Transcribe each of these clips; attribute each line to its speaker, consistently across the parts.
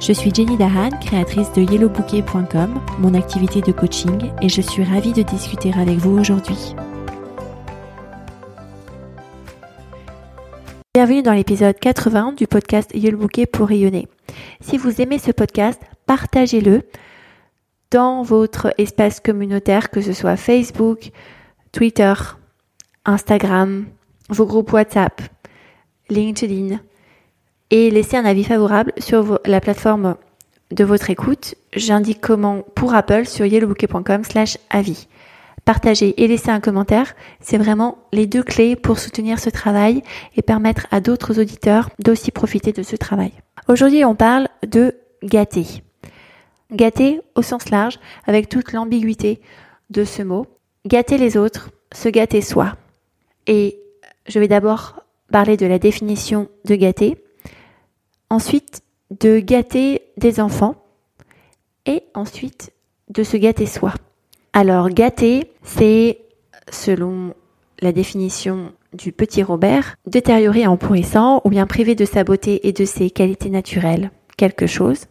Speaker 1: Je suis Jenny Dahan, créatrice de yellowbouquet.com, mon activité de coaching, et je suis ravie de discuter avec vous aujourd'hui. Bienvenue dans l'épisode 80 du podcast Yellow Bouquet pour rayonner. Si vous aimez ce podcast, partagez-le dans votre espace communautaire, que ce soit Facebook, Twitter, Instagram, vos groupes WhatsApp, LinkedIn, et laissez un avis favorable sur la plateforme de votre écoute. J'indique comment pour Apple sur yellowbouquet.com slash avis. Partagez et laissez un commentaire, c'est vraiment les deux clés pour soutenir ce travail et permettre à d'autres auditeurs d'aussi profiter de ce travail. Aujourd'hui, on parle de gâter. Gâter au sens large, avec toute l'ambiguïté de ce mot. Gâter les autres, se gâter soi. Et je vais d'abord parler de la définition de gâter, ensuite de gâter des enfants et ensuite de se gâter soi. Alors gâter, c'est selon la définition du petit Robert, détériorer en pourrissant ou bien priver de sa beauté et de ses qualités naturelles quelque chose,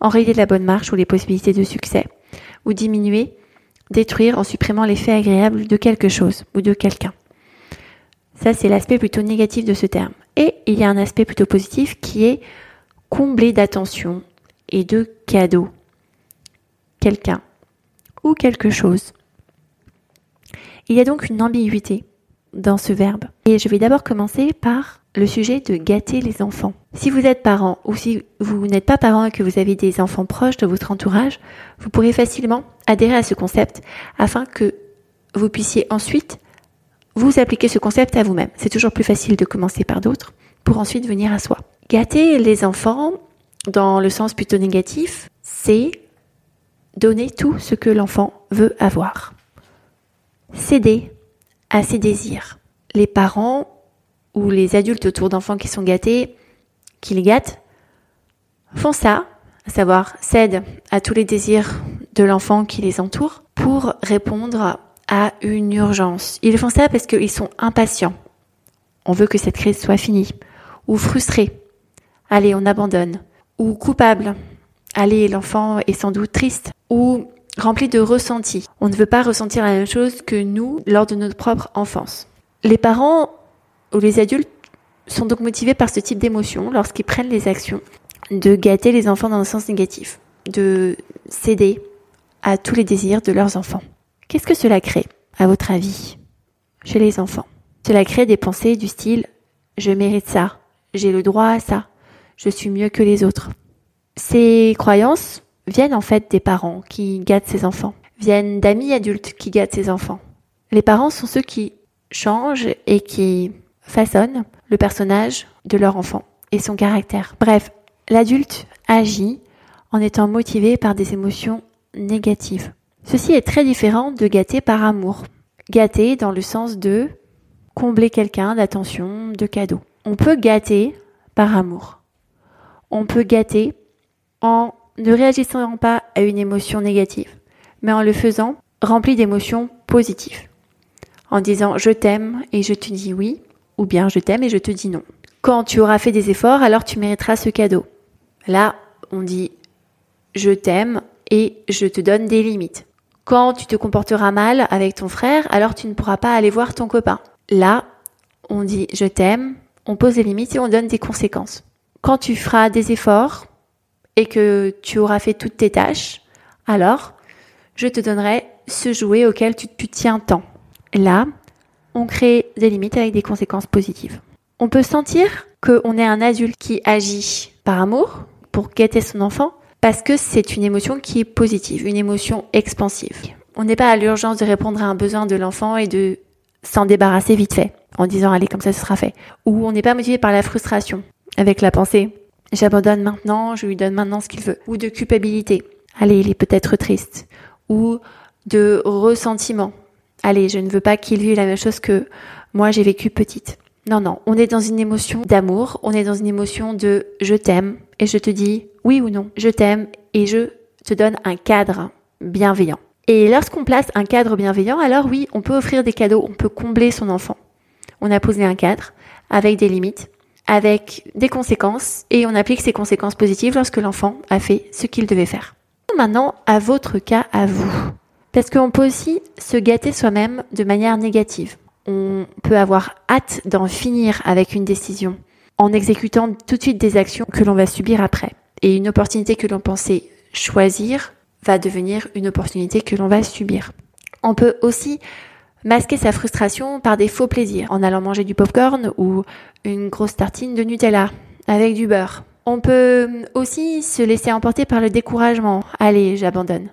Speaker 1: enrayer la bonne marche ou les possibilités de succès, ou diminuer, détruire en supprimant l'effet agréable de quelque chose ou de quelqu'un. Ça, c'est l'aspect plutôt négatif de ce terme. Et il y a un aspect plutôt positif qui est combler d'attention et de cadeaux quelqu'un ou quelque chose. Il y a donc une ambiguïté dans ce verbe. Et je vais d'abord commencer par le sujet de gâter les enfants. Si vous êtes parent ou si vous n'êtes pas parent et que vous avez des enfants proches de votre entourage, vous pourrez facilement adhérer à ce concept afin que vous puissiez ensuite vous appliquez ce concept à vous-même. C'est toujours plus facile de commencer par d'autres pour ensuite venir à soi. Gâter les enfants, dans le sens plutôt négatif, c'est donner tout ce que l'enfant veut avoir. Céder à ses désirs. Les parents ou les adultes autour d'enfants qui sont gâtés, qui les gâtent, font ça, à savoir cèdent à tous les désirs de l'enfant qui les entoure pour répondre à une urgence. Ils font ça parce qu'ils sont impatients. On veut que cette crise soit finie. Ou frustrés. Allez, on abandonne. Ou coupable. Allez, l'enfant est sans doute triste. Ou rempli de ressentis. On ne veut pas ressentir la même chose que nous lors de notre propre enfance. Les parents ou les adultes sont donc motivés par ce type d'émotion lorsqu'ils prennent les actions de gâter les enfants dans un sens négatif, de céder à tous les désirs de leurs enfants. Qu'est-ce que cela crée, à votre avis, chez les enfants? Cela crée des pensées du style ⁇ je mérite ça, j'ai le droit à ça, je suis mieux que les autres ⁇ Ces croyances viennent en fait des parents qui gâtent ses enfants, viennent d'amis adultes qui gâtent ses enfants. Les parents sont ceux qui changent et qui façonnent le personnage de leur enfant et son caractère. Bref, l'adulte agit en étant motivé par des émotions négatives. Ceci est très différent de gâter par amour. Gâter dans le sens de combler quelqu'un d'attention, de cadeaux. On peut gâter par amour. On peut gâter en ne réagissant pas à une émotion négative, mais en le faisant rempli d'émotions positives. En disant je t'aime et je te dis oui, ou bien je t'aime et je te dis non. Quand tu auras fait des efforts, alors tu mériteras ce cadeau. Là, on dit je t'aime et je te donne des limites. Quand tu te comporteras mal avec ton frère, alors tu ne pourras pas aller voir ton copain. Là, on dit je t'aime, on pose des limites et on donne des conséquences. Quand tu feras des efforts et que tu auras fait toutes tes tâches, alors je te donnerai ce jouet auquel tu, tiens tant. Là, on crée des limites avec des conséquences positives. On peut sentir qu'on est un adulte qui agit par amour pour guetter son enfant, parce que c'est une émotion qui est positive, une émotion expansive. On n'est pas à l'urgence de répondre à un besoin de l'enfant et de s'en débarrasser vite fait, en disant allez comme ça ce sera fait. Ou on n'est pas motivé par la frustration, avec la pensée j'abandonne maintenant, je lui donne maintenant ce qu'il veut. Ou de culpabilité. Allez, il est peut-être triste. Ou de ressentiment. Allez, je ne veux pas qu'il vive la même chose que moi j'ai vécu petite. Non, non, on est dans une émotion d'amour, on est dans une émotion de je t'aime et je te dis oui ou non, je t'aime et je te donne un cadre bienveillant. Et lorsqu'on place un cadre bienveillant, alors oui, on peut offrir des cadeaux, on peut combler son enfant. On a posé un cadre avec des limites, avec des conséquences et on applique ces conséquences positives lorsque l'enfant a fait ce qu'il devait faire. Maintenant, à votre cas, à vous. Parce qu'on peut aussi se gâter soi-même de manière négative. On peut avoir hâte d'en finir avec une décision en exécutant tout de suite des actions que l'on va subir après. Et une opportunité que l'on pensait choisir va devenir une opportunité que l'on va subir. On peut aussi masquer sa frustration par des faux plaisirs en allant manger du popcorn ou une grosse tartine de Nutella avec du beurre. On peut aussi se laisser emporter par le découragement. Allez, j'abandonne.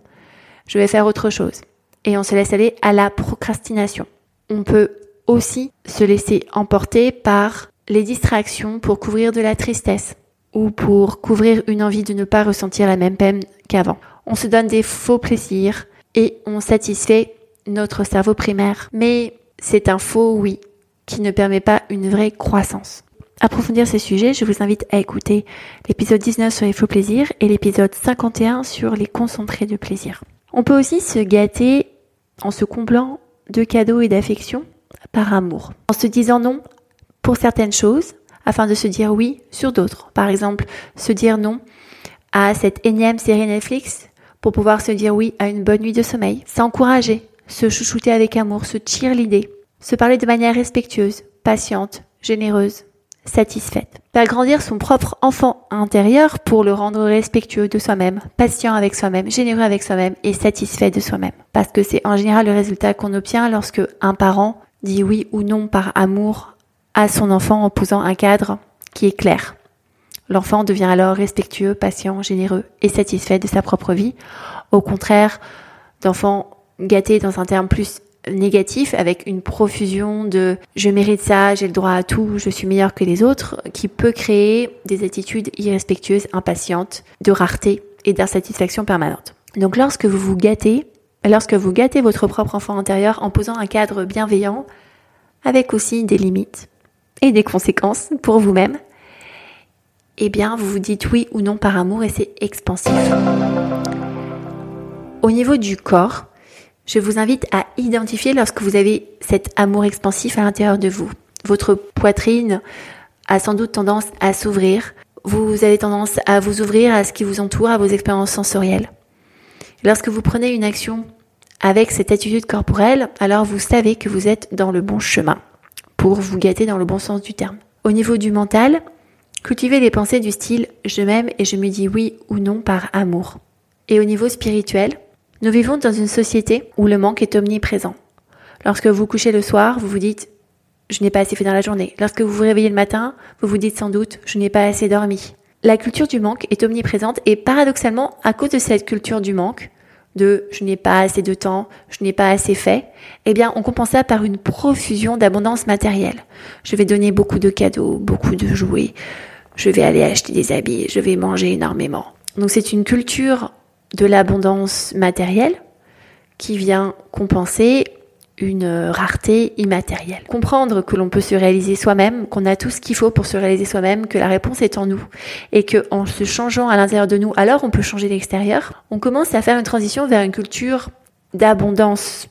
Speaker 1: Je vais faire autre chose. Et on se laisse aller à la procrastination. On peut aussi se laisser emporter par les distractions pour couvrir de la tristesse ou pour couvrir une envie de ne pas ressentir la même peine qu'avant. On se donne des faux plaisirs et on satisfait notre cerveau primaire. Mais c'est un faux oui qui ne permet pas une vraie croissance. Approfondir ces sujets, je vous invite à écouter l'épisode 19 sur les faux plaisirs et l'épisode 51 sur les concentrés de plaisir. On peut aussi se gâter en se comblant de cadeaux et d'affection par amour, en se disant non pour certaines choses afin de se dire oui sur d'autres. Par exemple, se dire non à cette énième série Netflix pour pouvoir se dire oui à une bonne nuit de sommeil. S'encourager, se chouchouter avec amour, se l'idée, se parler de manière respectueuse, patiente, généreuse, satisfaite. Faire grandir son propre enfant intérieur pour le rendre respectueux de soi-même, patient avec soi-même, généreux avec soi-même et satisfait de soi-même. Parce que c'est en général le résultat qu'on obtient lorsque un parent dit oui ou non par amour à son enfant en posant un cadre qui est clair. L'enfant devient alors respectueux, patient, généreux et satisfait de sa propre vie. Au contraire d'enfants gâtés dans un terme plus négatif avec une profusion de je mérite ça, j'ai le droit à tout, je suis meilleur que les autres, qui peut créer des attitudes irrespectueuses, impatientes, de rareté et d'insatisfaction permanente. Donc lorsque vous vous gâtez, lorsque vous gâtez votre propre enfant intérieur en posant un cadre bienveillant, avec aussi des limites et des conséquences pour vous-même, eh bien vous vous dites oui ou non par amour et c'est expansif. Au niveau du corps, je vous invite à identifier lorsque vous avez cet amour expansif à l'intérieur de vous. Votre poitrine a sans doute tendance à s'ouvrir. Vous avez tendance à vous ouvrir à ce qui vous entoure, à vos expériences sensorielles. Lorsque vous prenez une action avec cette attitude corporelle, alors vous savez que vous êtes dans le bon chemin pour vous gâter dans le bon sens du terme. Au niveau du mental, cultivez les pensées du style je m'aime et je me dis oui ou non par amour. Et au niveau spirituel, nous vivons dans une société où le manque est omniprésent. Lorsque vous couchez le soir, vous vous dites je n'ai pas assez fait dans la journée. Lorsque vous vous réveillez le matin, vous vous dites sans doute je n'ai pas assez dormi. La culture du manque est omniprésente et paradoxalement, à cause de cette culture du manque, je n'ai pas assez de temps, je n'ai pas assez fait, eh bien, on compense ça par une profusion d'abondance matérielle. Je vais donner beaucoup de cadeaux, beaucoup de jouets, je vais aller acheter des habits, je vais manger énormément. Donc c'est une culture de l'abondance matérielle qui vient compenser une rareté immatérielle. Comprendre que l'on peut se réaliser soi-même, qu'on a tout ce qu'il faut pour se réaliser soi-même, que la réponse est en nous et que en se changeant à l'intérieur de nous, alors on peut changer l'extérieur. On commence à faire une transition vers une culture d'abondance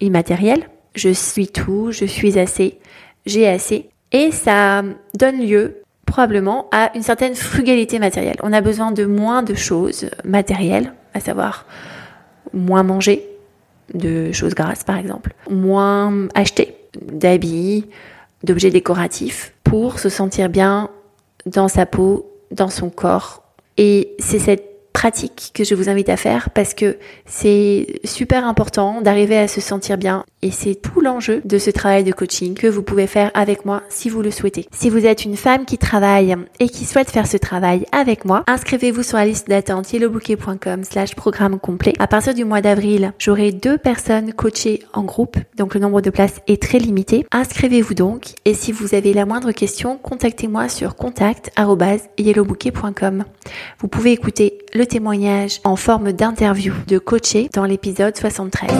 Speaker 1: immatérielle. Je suis tout, je suis assez, j'ai assez et ça donne lieu probablement à une certaine frugalité matérielle. On a besoin de moins de choses matérielles, à savoir moins manger, de choses grasses par exemple, moins acheter d'habits, d'objets décoratifs pour se sentir bien dans sa peau, dans son corps. Et c'est cette pratique que je vous invite à faire parce que c'est super important d'arriver à se sentir bien et c'est tout l'enjeu de ce travail de coaching que vous pouvez faire avec moi si vous le souhaitez. Si vous êtes une femme qui travaille et qui souhaite faire ce travail avec moi, inscrivez-vous sur la liste d'attente yellowbouquet.com slash programme complet. À partir du mois d'avril, j'aurai deux personnes coachées en groupe, donc le nombre de places est très limité. Inscrivez-vous donc et si vous avez la moindre question, contactez-moi sur contact.yellowbouquet.com. Vous pouvez écouter le en forme d'interview de coaché dans l'épisode 73.